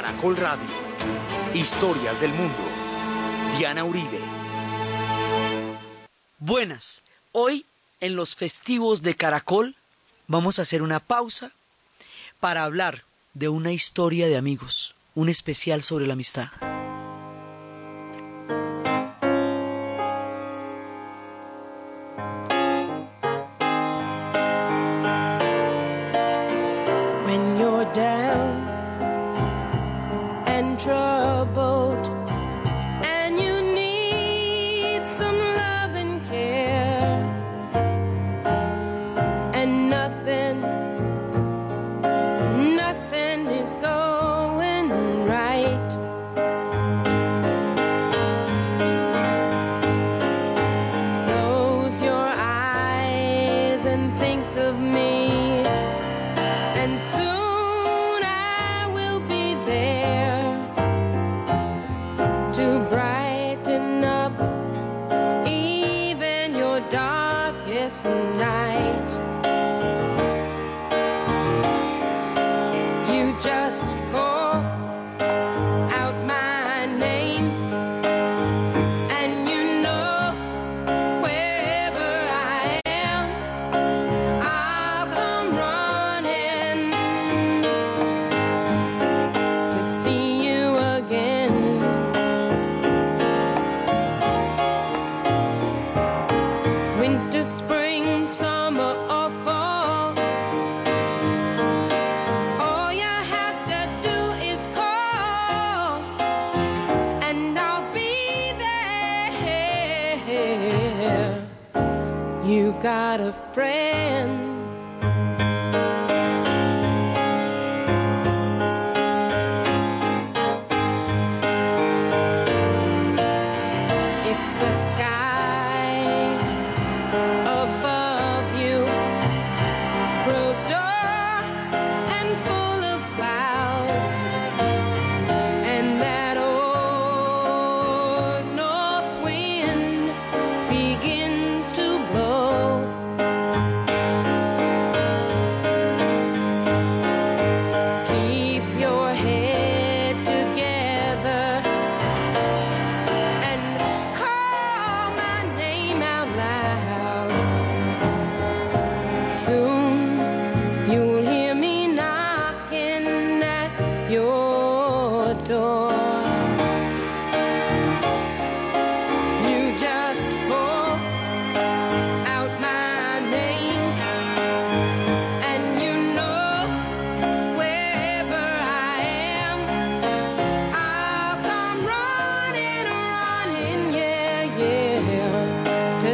Caracol Radio. Historias del mundo. Diana Uribe. Buenas. Hoy, en los festivos de Caracol, vamos a hacer una pausa para hablar de una historia de amigos, un especial sobre la amistad.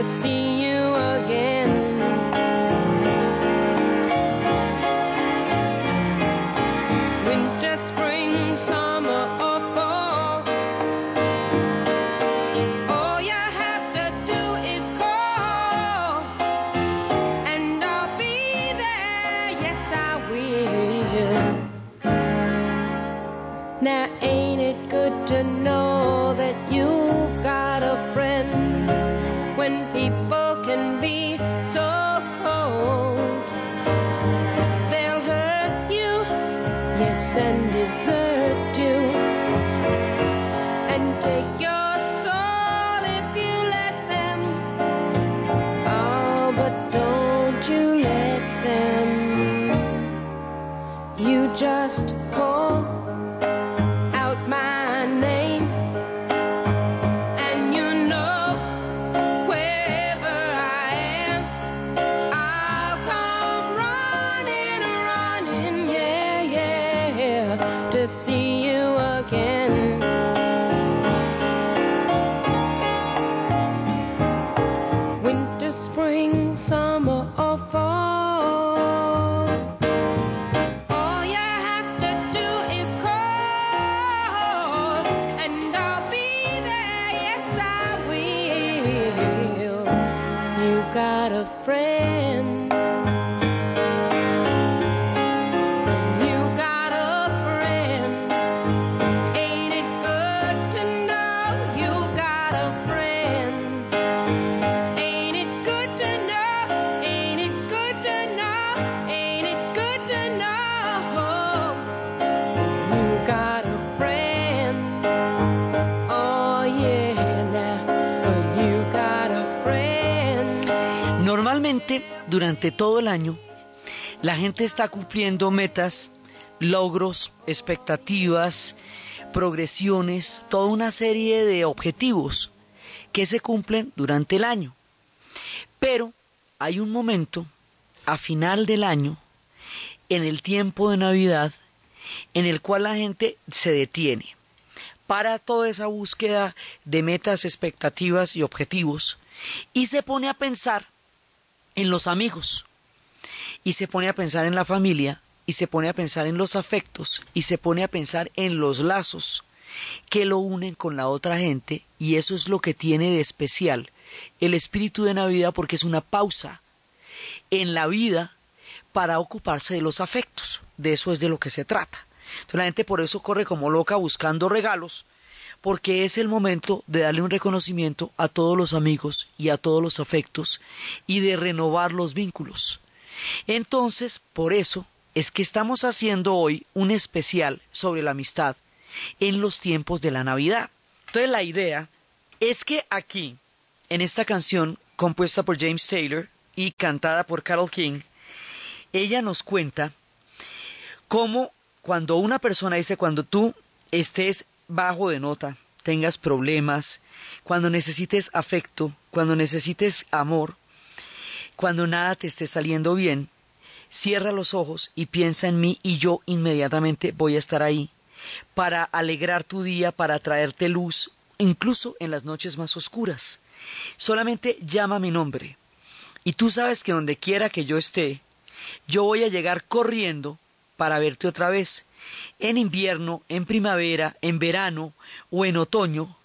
see afraid. Durante todo el año, la gente está cumpliendo metas, logros, expectativas, progresiones, toda una serie de objetivos que se cumplen durante el año. Pero hay un momento, a final del año, en el tiempo de Navidad, en el cual la gente se detiene para toda esa búsqueda de metas, expectativas y objetivos y se pone a pensar en los amigos y se pone a pensar en la familia y se pone a pensar en los afectos y se pone a pensar en los lazos que lo unen con la otra gente y eso es lo que tiene de especial el espíritu de Navidad porque es una pausa en la vida para ocuparse de los afectos. De eso es de lo que se trata. La gente por eso corre como loca buscando regalos, porque es el momento de darle un reconocimiento a todos los amigos y a todos los afectos y de renovar los vínculos. Entonces, por eso es que estamos haciendo hoy un especial sobre la amistad en los tiempos de la Navidad. Entonces la idea es que aquí, en esta canción compuesta por James Taylor y cantada por Carol King, ella nos cuenta cómo cuando una persona dice, cuando tú estés bajo de nota, tengas problemas, cuando necesites afecto, cuando necesites amor, cuando nada te esté saliendo bien, cierra los ojos y piensa en mí y yo inmediatamente voy a estar ahí para alegrar tu día, para traerte luz, incluso en las noches más oscuras. Solamente llama mi nombre. Y tú sabes que donde quiera que yo esté, yo voy a llegar corriendo para verte otra vez. En invierno, en primavera, en verano o en otoño,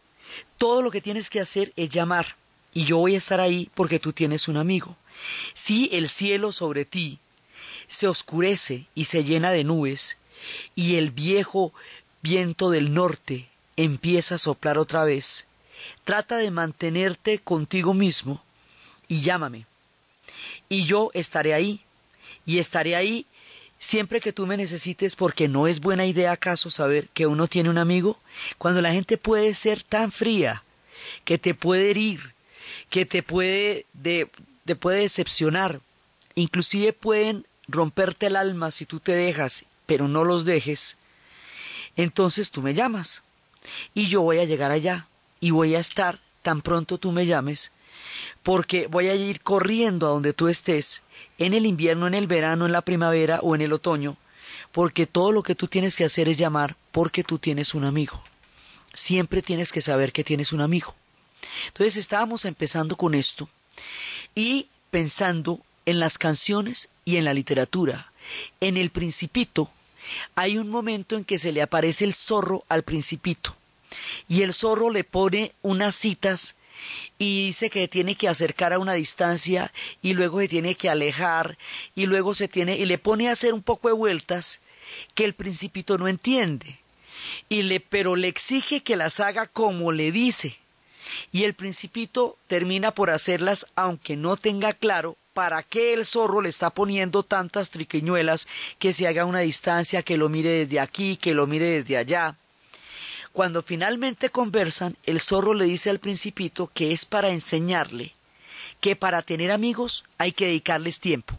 todo lo que tienes que hacer es llamar. Y yo voy a estar ahí porque tú tienes un amigo. Si el cielo sobre ti se oscurece y se llena de nubes, y el viejo viento del norte empieza a soplar otra vez, trata de mantenerte contigo mismo y llámame. Y yo estaré ahí, y estaré ahí siempre que tú me necesites, porque no es buena idea acaso saber que uno tiene un amigo, cuando la gente puede ser tan fría, que te puede herir, que te puede, te puede decepcionar, inclusive pueden romperte el alma si tú te dejas, pero no los dejes, entonces tú me llamas y yo voy a llegar allá y voy a estar tan pronto tú me llames, porque voy a ir corriendo a donde tú estés, en el invierno, en el verano, en la primavera o en el otoño, porque todo lo que tú tienes que hacer es llamar porque tú tienes un amigo. Siempre tienes que saber que tienes un amigo. Entonces estábamos empezando con esto y pensando en las canciones y en la literatura. En el principito hay un momento en que se le aparece el zorro al principito y el zorro le pone unas citas y dice que tiene que acercar a una distancia y luego se tiene que alejar y luego se tiene y le pone a hacer un poco de vueltas que el principito no entiende y le pero le exige que las haga como le dice y el principito termina por hacerlas aunque no tenga claro para qué el zorro le está poniendo tantas triquiñuelas que se haga una distancia, que lo mire desde aquí, que lo mire desde allá. Cuando finalmente conversan, el zorro le dice al principito que es para enseñarle que para tener amigos hay que dedicarles tiempo,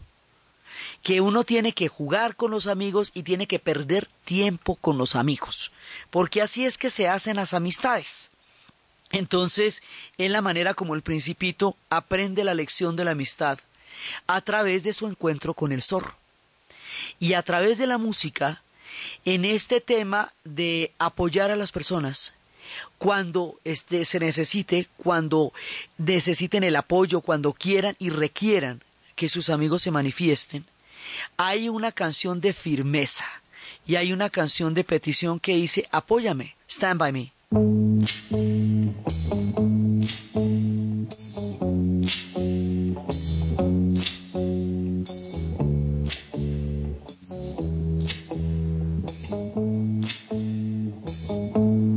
que uno tiene que jugar con los amigos y tiene que perder tiempo con los amigos, porque así es que se hacen las amistades. Entonces, es la manera como el principito aprende la lección de la amistad a través de su encuentro con el zorro. Y a través de la música, en este tema de apoyar a las personas cuando este, se necesite, cuando necesiten el apoyo, cuando quieran y requieran que sus amigos se manifiesten, hay una canción de firmeza y hay una canción de petición que dice, apóyame, stand by me.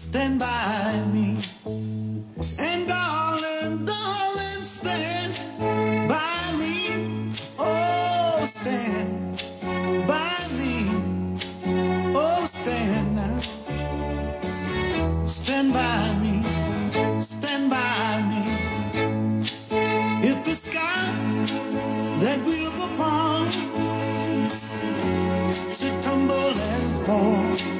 stand by me. And darling, darling, stand by me. Oh, stand by me. Oh, stand now. Stand by me. Stand by me. If the sky that we look upon should tumble and fall,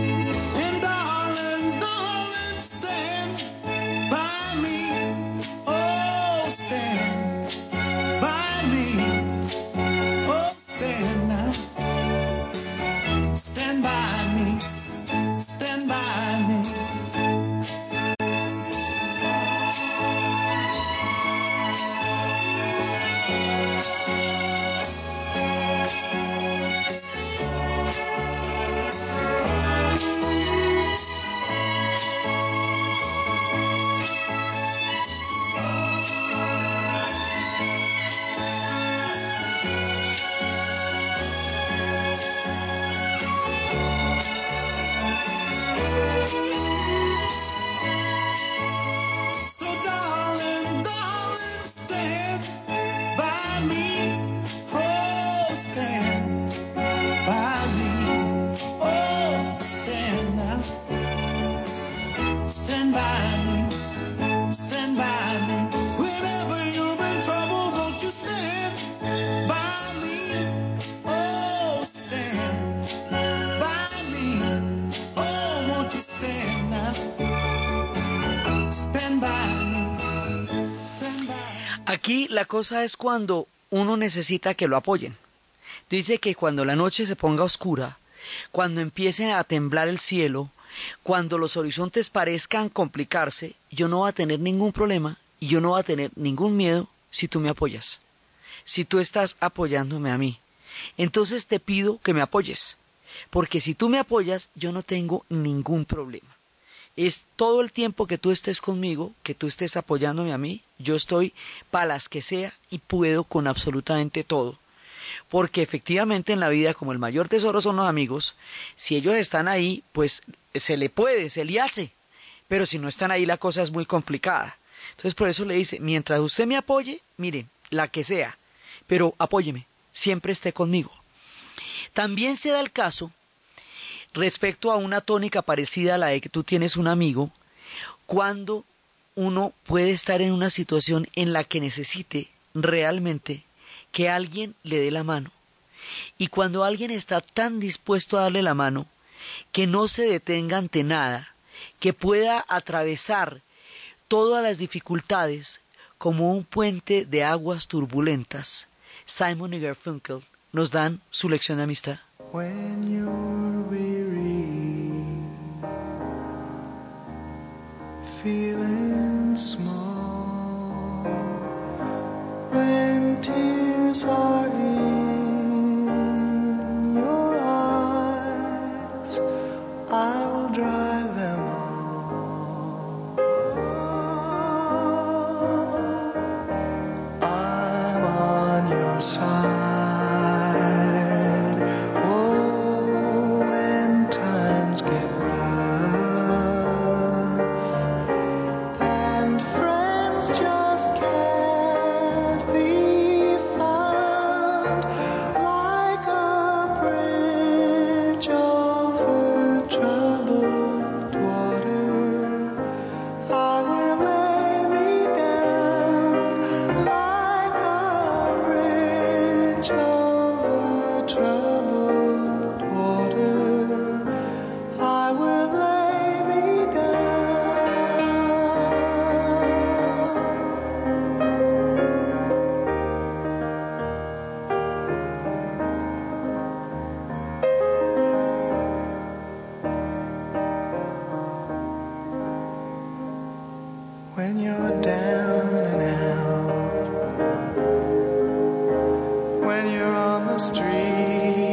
Aquí la cosa es cuando uno necesita que lo apoyen. Dice que cuando la noche se ponga oscura, cuando empiecen a temblar el cielo, cuando los horizontes parezcan complicarse, yo no voy a tener ningún problema y yo no voy a tener ningún miedo si tú me apoyas. Si tú estás apoyándome a mí. Entonces te pido que me apoyes. Porque si tú me apoyas, yo no tengo ningún problema. Es todo el tiempo que tú estés conmigo, que tú estés apoyándome a mí, yo estoy para las que sea y puedo con absolutamente todo. Porque efectivamente en la vida, como el mayor tesoro son los amigos, si ellos están ahí, pues se le puede, se le hace. Pero si no están ahí, la cosa es muy complicada. Entonces por eso le dice, mientras usted me apoye, mire, la que sea, pero apóyeme, siempre esté conmigo. También se da el caso respecto a una tónica parecida a la de que tú tienes un amigo, cuando uno puede estar en una situación en la que necesite realmente que alguien le dé la mano. Y cuando alguien está tan dispuesto a darle la mano, que no se detenga ante nada, que pueda atravesar todas las dificultades como un puente de aguas turbulentas, Simon y Garfunkel nos dan su lección de amistad. Feeling small, when tears are when you're on the street.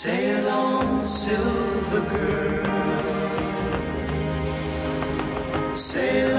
Sail on, silver girl. Sail on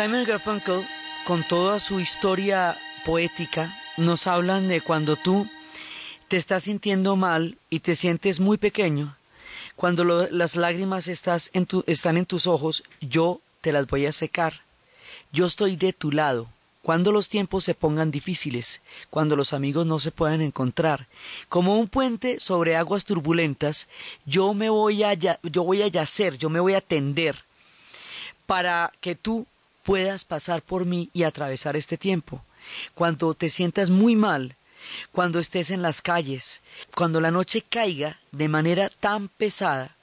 Simon Garfunkel, con toda su historia poética, nos hablan de cuando tú te estás sintiendo mal y te sientes muy pequeño, cuando las lágrimas estás en están en tus ojos, yo te las voy a secar. Yo estoy de tu lado. Cuando los tiempos se pongan difíciles, cuando los amigos no se puedan encontrar, como un puente sobre aguas turbulentas, yo me voy a yo voy a yacer, yo me voy a tender para que tú puedas pasar por mí y atravesar este tiempo. Cuando te sientas muy mal, cuando estés en las calles, cuando la noche caiga de manera tan pesada,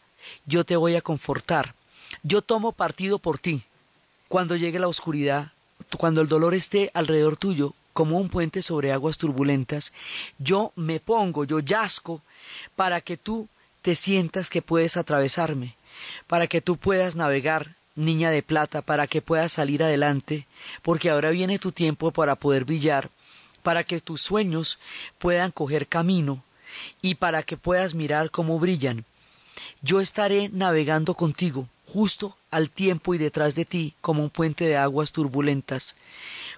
yo te voy a confortar. Yo tomo partido por ti. Cuando llegue la oscuridad, cuando el dolor esté alrededor tuyo, como un puente sobre aguas turbulentas, yo me pongo, yo yazco, para que tú te sientas que puedes atravesarme, para que tú puedas navegar, niña de plata, para que puedas salir adelante, porque ahora viene tu tiempo para poder brillar, para que tus sueños puedan coger camino y para que puedas mirar cómo brillan. Yo estaré navegando contigo, justo al tiempo y detrás de ti, como un puente de aguas turbulentas.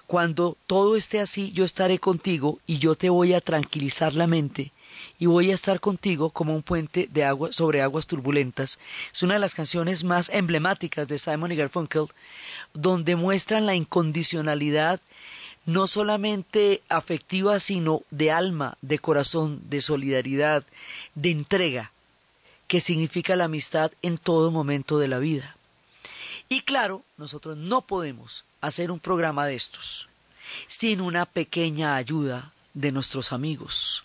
Cuando todo esté así, yo estaré contigo y yo te voy a tranquilizar la mente y voy a estar contigo como un puente de agua sobre aguas turbulentas. Es una de las canciones más emblemáticas de Simon y Garfunkel, donde muestran la incondicionalidad no solamente afectiva, sino de alma, de corazón, de solidaridad, de entrega, que significa la amistad en todo momento de la vida. Y claro, nosotros no podemos hacer un programa de estos sin una pequeña ayuda de nuestros amigos,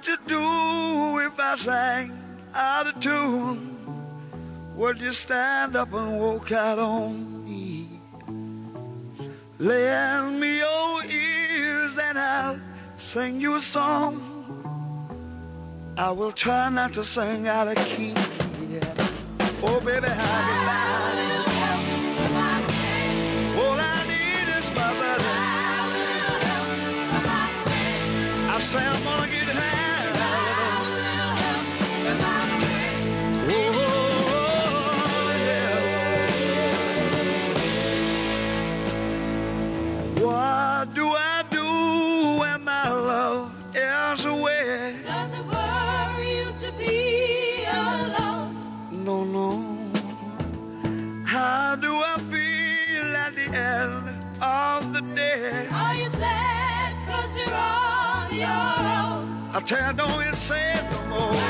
would you do if I sang out of tune? Would you stand up and walk out on me? Lend me your ears and I'll sing you a song. I will try not to sing out of key. Yeah. Oh, baby, how you like? say I'm gonna get I tell don't say no more.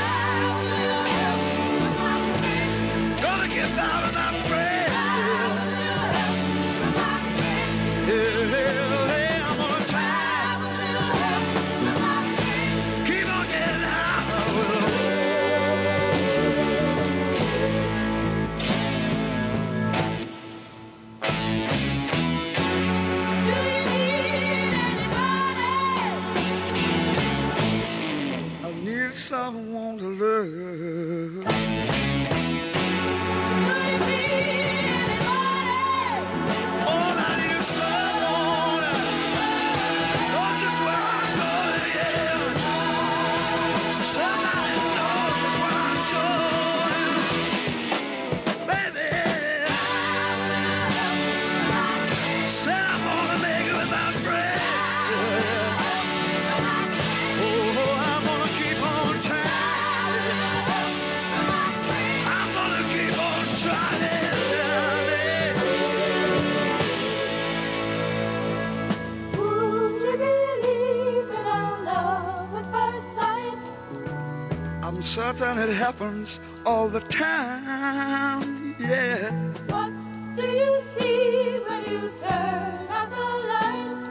Certain it happens all the time. Yeah. What do you see when you turn out the light?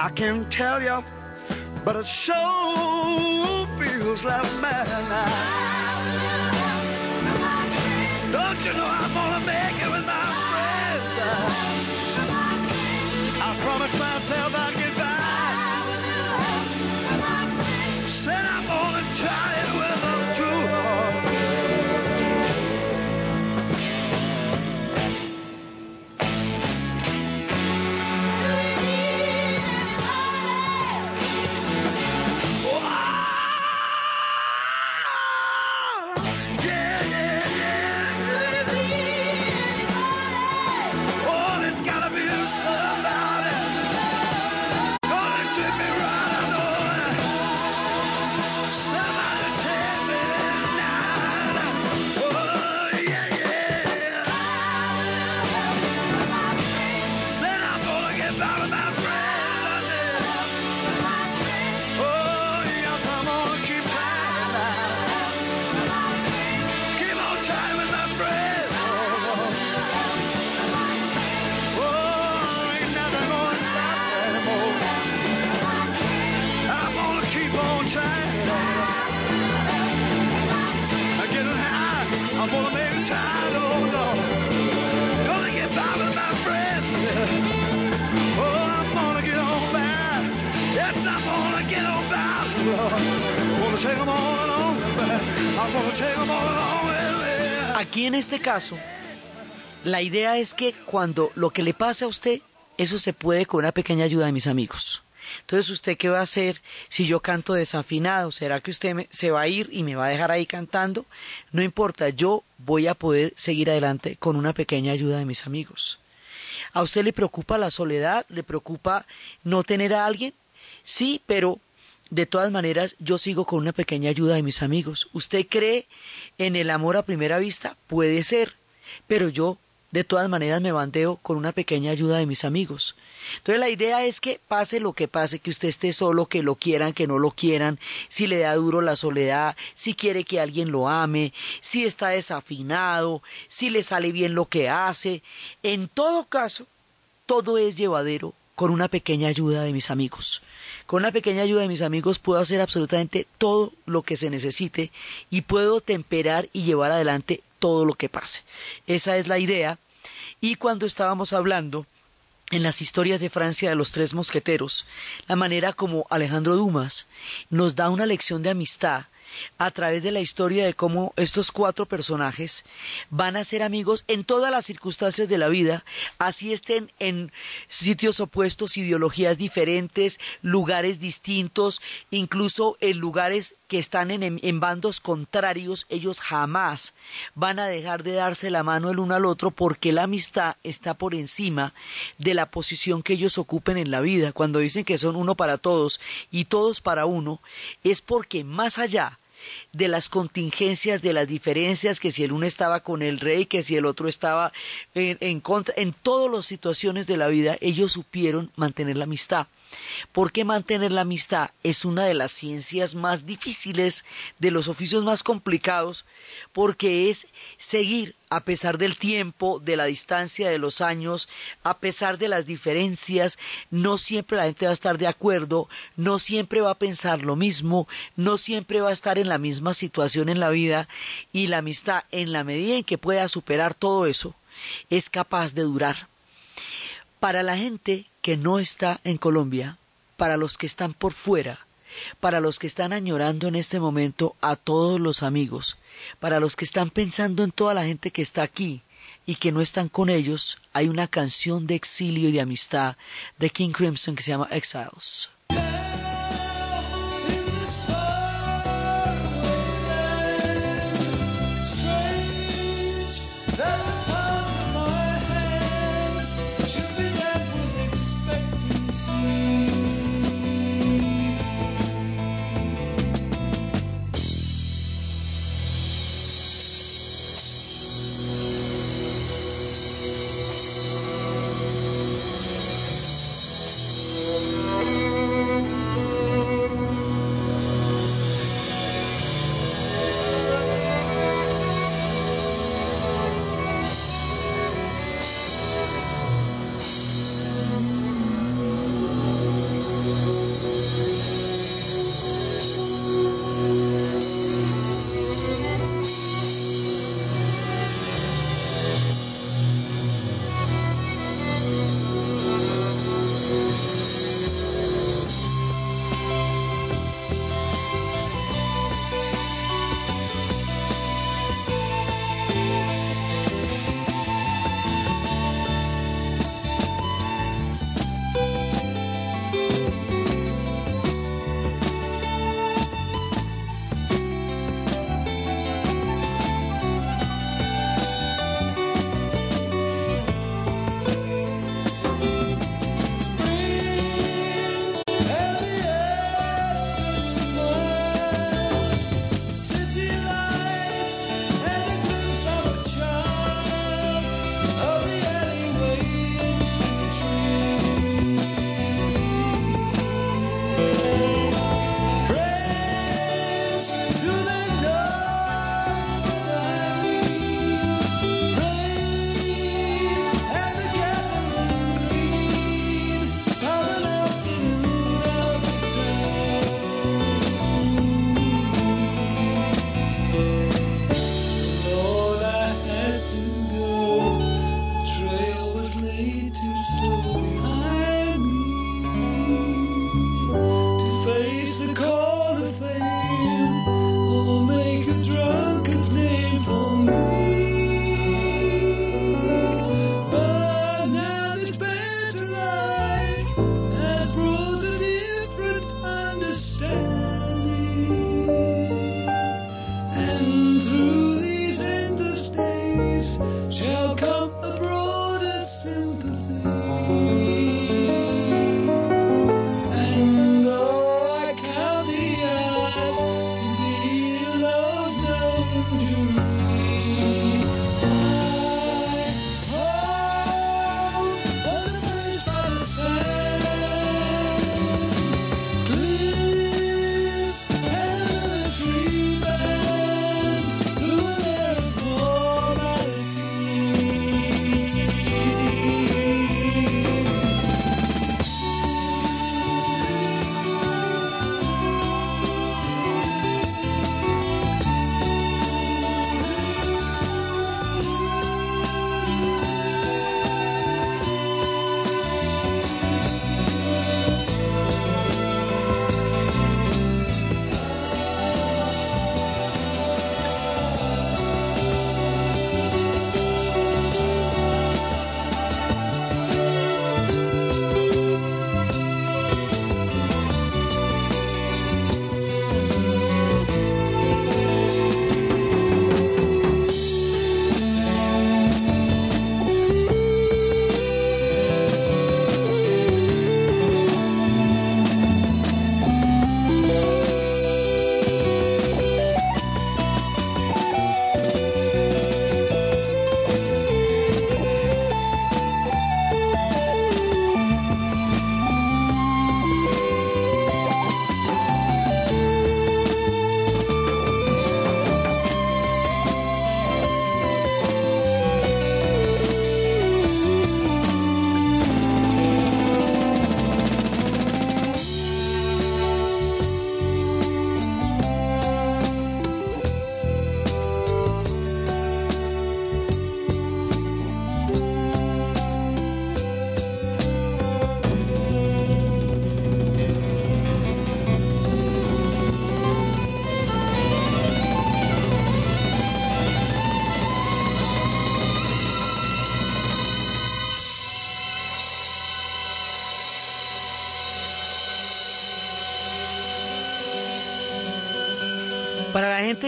I can't tell you, but it sure feels like madness. Don't you know I'm gonna make it with my friends? I promised myself I'd caso, la idea es que cuando lo que le pase a usted, eso se puede con una pequeña ayuda de mis amigos. Entonces, ¿usted qué va a hacer si yo canto desafinado? ¿Será que usted me- se va a ir y me va a dejar ahí cantando? No importa, yo voy a poder seguir adelante con una pequeña ayuda de mis amigos. ¿A usted le preocupa la soledad? ¿Le preocupa no tener a alguien? Sí, pero de todas maneras yo sigo con una pequeña ayuda de mis amigos. ¿Usted cree en el amor a primera vista? Puede ser, pero yo de todas maneras me bandeo con una pequeña ayuda de mis amigos. Entonces la idea es que pase lo que pase, que usted esté solo, que lo quieran, que no lo quieran, si le da duro la soledad, si quiere que alguien lo ame, si está desafinado, si le sale bien lo que hace. En todo caso, todo es llevadero con una pequeña ayuda de mis amigos. Con una pequeña ayuda de mis amigos puedo hacer absolutamente todo lo que se necesite y puedo temperar y llevar adelante todo lo que pase. Esa es la idea. Y cuando estábamos hablando en las historias de Francia de los tres mosqueteros, la manera como Alejandro Dumas nos da una lección de amistad a través de la historia de cómo estos cuatro personajes van a ser amigos en todas las circunstancias de la vida, así estén en sitios opuestos, ideologías diferentes, lugares distintos, incluso en lugares que están en, en bandos contrarios, ellos jamás van a dejar de darse la mano el uno al otro porque la amistad está por encima de la posición que ellos ocupen en la vida. Cuando dicen que son uno para todos y todos para uno, es porque más allá de las contingencias, de las diferencias, que si el uno estaba con el rey, que si el otro estaba en, contra, en todas las situaciones de la vida, ellos supieron mantener la amistad. Porque mantener la amistad es una de las ciencias más difíciles, de los oficios más complicados, porque es seguir a pesar del tiempo, de la distancia, de los años, a pesar de las diferencias, no siempre la gente va a estar de acuerdo, no siempre va a pensar lo mismo, no siempre va a estar en la misma situación en la vida, y la amistad, en la medida en que pueda superar todo eso, es capaz de durar. Para la gente que no está en Colombia, para los que están por fuera, para los que están añorando en este momento a todos los amigos, para los que están pensando en toda la gente que está aquí y que no están con ellos, hay una canción de exilio y de amistad de King Crimson que se llama Exiles.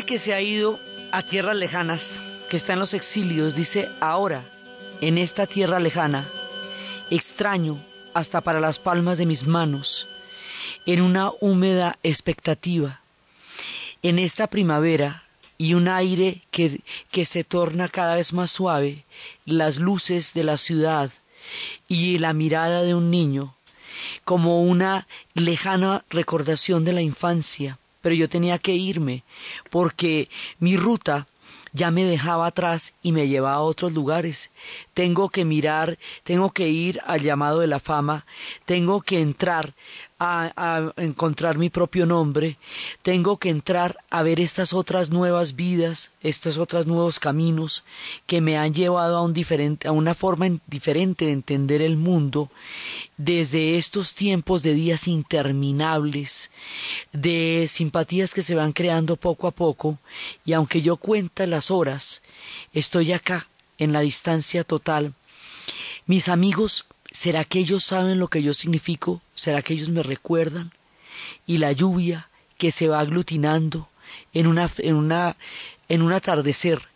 Que se ha ido a tierras lejanas, que está en los exilios, dice, ahora, en esta tierra lejana, extraño hasta para las palmas de mis manos, en una húmeda expectativa, en esta primavera y un aire que, que se torna cada vez más suave, las luces de la ciudad y la mirada de un niño, como una lejana recordación de la infancia, pero yo tenía que irme porque mi ruta ya me dejaba atrás y me llevaba a otros lugares. Tengo que mirar, tengo que ir al llamado de la fama, tengo que entrar a, encontrar mi propio nombre, tengo que entrar a ver estas otras nuevas vidas, estos otros nuevos caminos que me han llevado a, un diferente, a una forma diferente de entender el mundo desde estos tiempos de días interminables, de simpatías que se van creando poco a poco, y aunque yo cuenta las horas, estoy acá, en la distancia total. Mis amigos, ¿será que ellos saben lo que yo significo? ¿Será que ellos me recuerdan? Y la lluvia que se va aglutinando en una, en una, en un atardecer,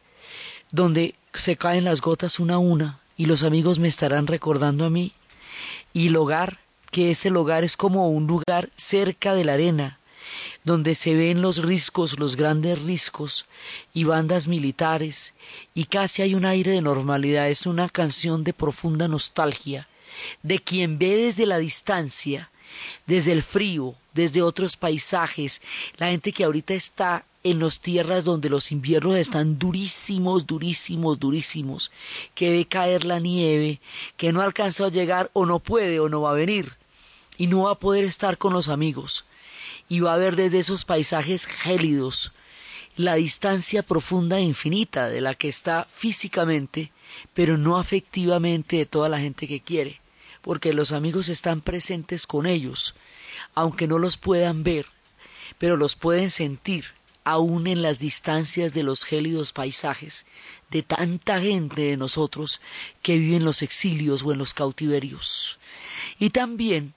donde se caen las gotas una a una, y los amigos me estarán recordando a mí y el hogar, que ese hogar es como un lugar cerca de la arena, donde se ven los riscos, los grandes riscos y bandas militares, y casi hay un aire de normalidad, es una canción de profunda nostalgia, de quien ve desde la distancia, desde el frío, desde otros paisajes, la gente que ahorita está en las tierras donde los inviernos están durísimos, durísimos, durísimos, que ve caer la nieve, que no alcanzó a llegar o no puede o no va a venir, y no va a poder estar con los amigos, y va a ver desde esos paisajes gélidos la distancia profunda e infinita de la que está físicamente, pero no afectivamente de toda la gente que quiere, porque los amigos están presentes con ellos, aunque no los puedan ver, pero los pueden sentir aún en las distancias de los gélidos paisajes de tanta gente de nosotros que vive en los exilios o en los cautiverios. Y también,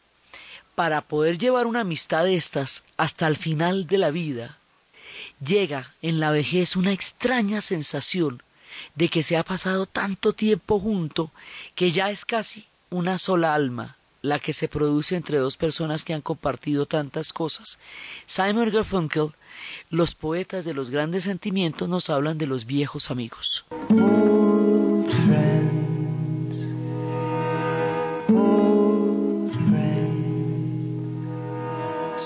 para poder llevar una amistad de estas hasta el final de la vida, llega en la vejez una extraña sensación de que se ha pasado tanto tiempo junto que ya es casi una sola alma, la que se produce entre dos personas que han compartido tantas cosas. Simon Garfunkel, los poetas de los grandes sentimientos, nos hablan de los viejos amigos.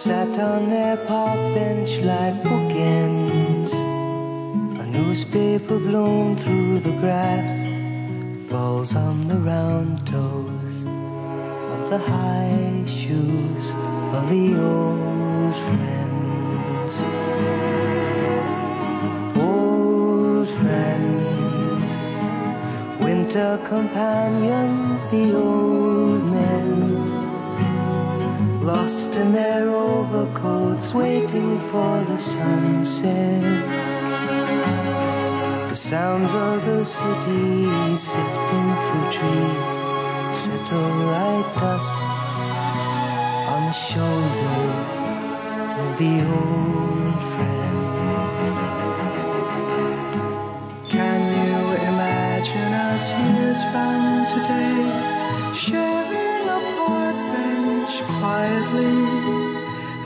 Sat on their park bench like bookends. A newspaper blown through the grass falls on the round toes of the high shoes of the old friends. Old friends, winter companions, the old men, lost in their overcoats, waiting for the sunset. The sounds of the city sifting through trees settle like dust on the shoulders of the old friends.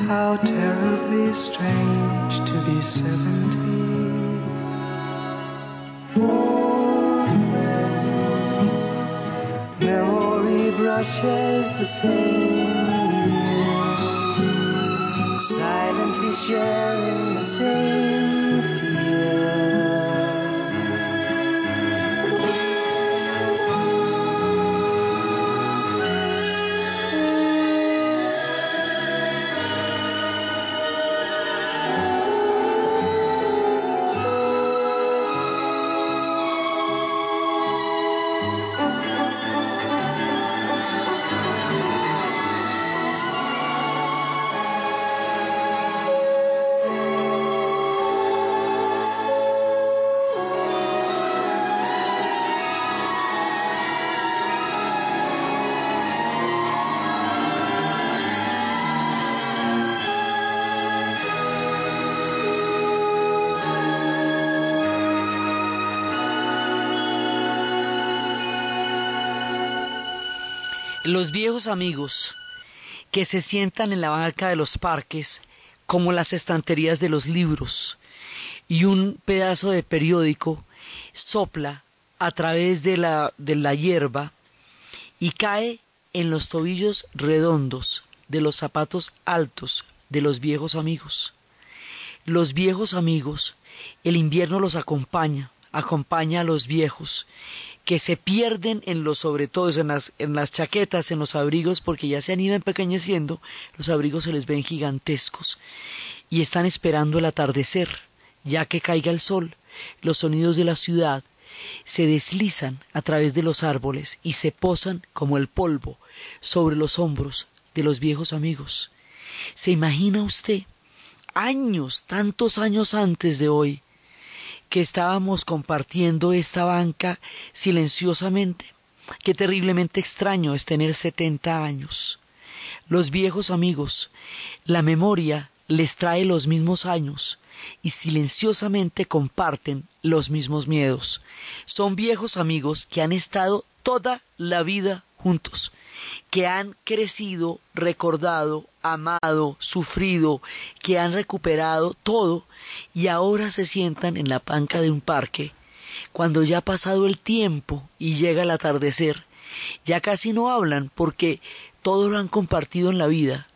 How terribly strange to be seventeen. Old friends, memory brushes the same years, silently sharing the same Los viejos amigos que se sientan en la banca de los parques como las estanterías de los libros y un pedazo de periódico sopla a través de la, de la hierba y cae en los tobillos redondos de los zapatos altos de los viejos amigos. Los viejos amigos, el invierno los acompaña, acompaña a los viejos, que se pierden en los sobre todo en las, en las chaquetas, en los abrigos, porque ya se han ido empequeñeciendo, los abrigos se les ven gigantescos y están esperando el atardecer, ya que caiga el sol, los sonidos de la ciudad se deslizan a través de los árboles y se posan como el polvo sobre los hombros de los viejos amigos. ¿Se imagina usted, años, tantos años antes de hoy, que estábamos compartiendo esta banca silenciosamente? Qué terriblemente extraño es tener setenta años. Los viejos amigos, la memoria les trae los mismos años y silenciosamente comparten los mismos miedos. Son viejos amigos que han estado toda la vida juntos, que han crecido, recordado, amado, sufrido, que han recuperado todo y ahora se sientan en la panca de un parque, cuando ya ha pasado el tiempo y llega el atardecer, ya casi no hablan porque todo lo han compartido en la vida,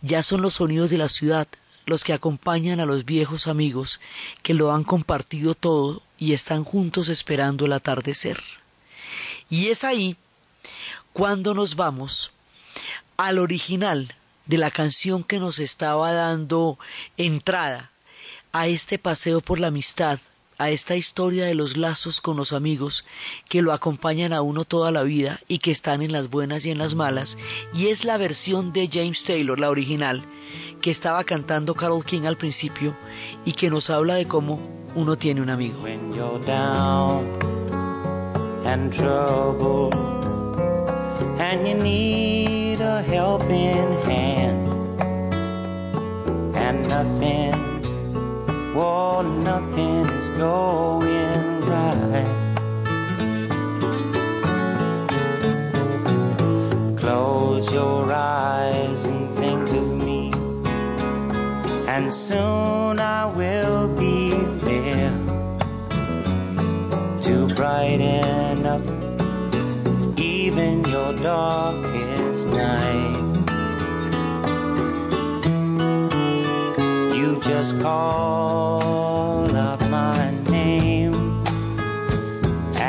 ya son los sonidos de la ciudad los que acompañan a los viejos amigos que lo han compartido todo y están juntos esperando el atardecer. Y es ahí cuando nos vamos al original de la canción que nos estaba dando entrada a este paseo por la amistad, a esta historia de los lazos con los amigos que lo acompañan a uno toda la vida y que están en las buenas y en las malas, y es la versión de James Taylor, la original, que estaba cantando Carol King al principio y que nos habla de cómo uno tiene un amigo. and you need a helping hand. And nothing, oh, nothing is going right. Close your eyes and think of me, and soon I will be there to brighten up darkest night. You just call up my name,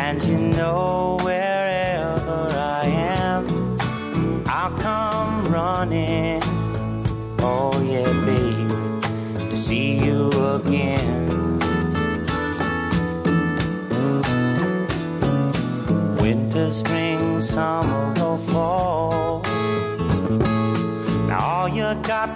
and you know wherever I am, I'll come running. Oh, yeah, babe, to see you again. Winter, spring, summer,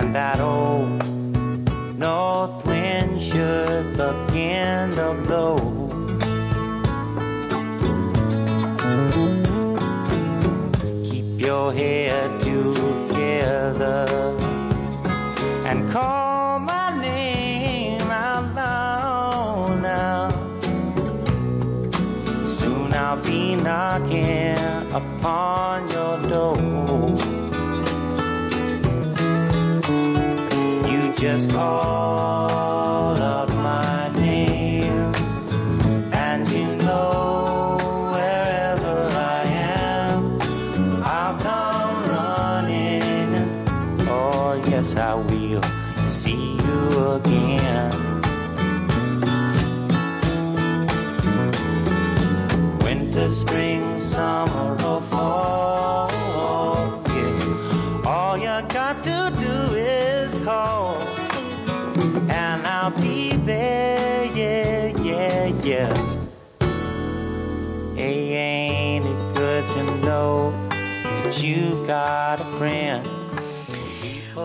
and that old north wind should begin to blow. Keep your head together and call my name out loud now. Soon I'll be knocking upon just call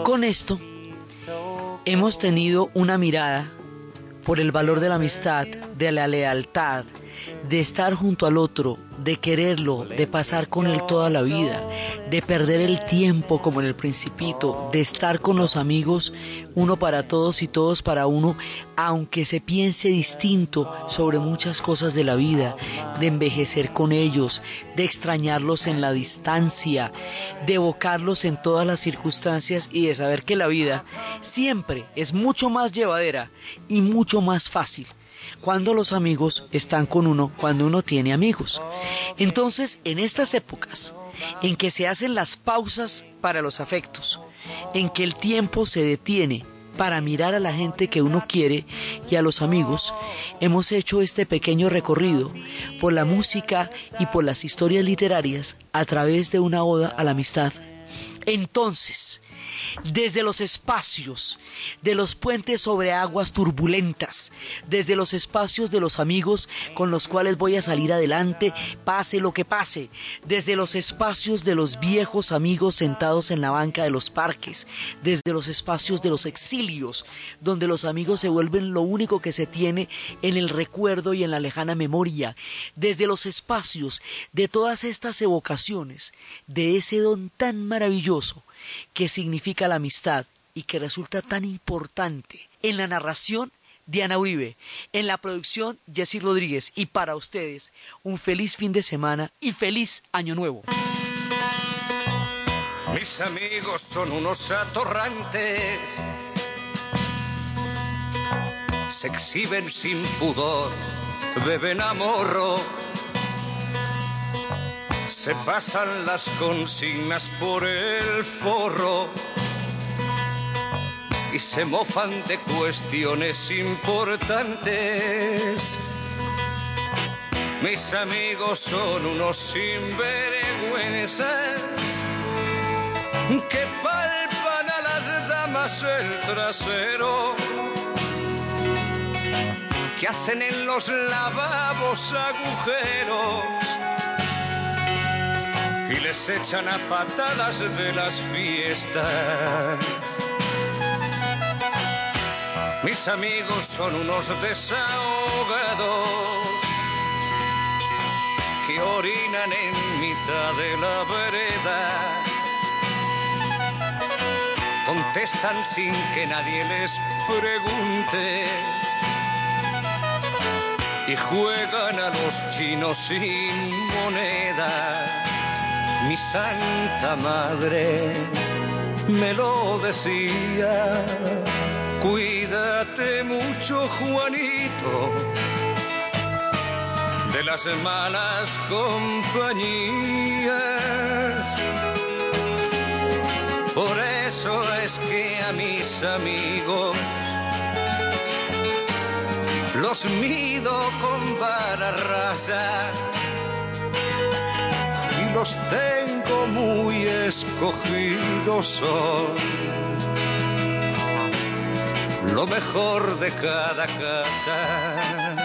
Con esto hemos tenido una mirada por el valor de la amistad, de la lealtad, de estar junto al otro, de quererlo, de pasar con él toda la vida, de perder el tiempo como en el principito, de estar con los amigos, uno para todos y todos para uno, aunque se piense distinto sobre muchas cosas de la vida, de envejecer con ellos, de extrañarlos en la distancia, de evocarlos en todas las circunstancias y de saber que la vida siempre es mucho más llevadera y mucho más fácil cuando los amigos están con uno, cuando uno tiene amigos. Entonces, en estas épocas en que se hacen las pausas para los afectos, en que el tiempo se detiene para mirar a la gente que uno quiere y a los amigos, hemos hecho este pequeño recorrido por la música y por las historias literarias a través de una oda a la amistad. Entonces, desde los espacios, de los puentes sobre aguas turbulentas, desde los espacios de los amigos con los cuales voy a salir adelante, pase lo que pase, desde los espacios de los viejos amigos sentados en la banca de los parques, desde los espacios de los exilios, donde los amigos se vuelven lo único que se tiene en el recuerdo y en la lejana memoria, desde los espacios de todas estas evocaciones, de ese don tan maravilloso que significa la amistad y que resulta tan importante en la narración Diana Uribe, en la producción Jessy Rodríguez y para ustedes un feliz fin de semana y feliz año nuevo. Mis amigos son unos atorrantes. Se exhiben sin pudor, beben a morro. Se pasan las consignas por el forro y se mofan de cuestiones importantes. Mis amigos son unos sinvergüenzas que palpan a las damas el trasero, que hacen en los lavabos agujeros y les echan a patadas de las fiestas. Mis amigos son unos desahogados que orinan en mitad de la vereda. Contestan sin que nadie les pregunte y juegan a los chinos sin monedas. Mi santa madre me lo decía. Cuídate mucho, Juanito, de las malas compañías. Por eso es que a mis amigos los mido con vara rasa los tengo muy escogidos. Son lo mejor de cada casa.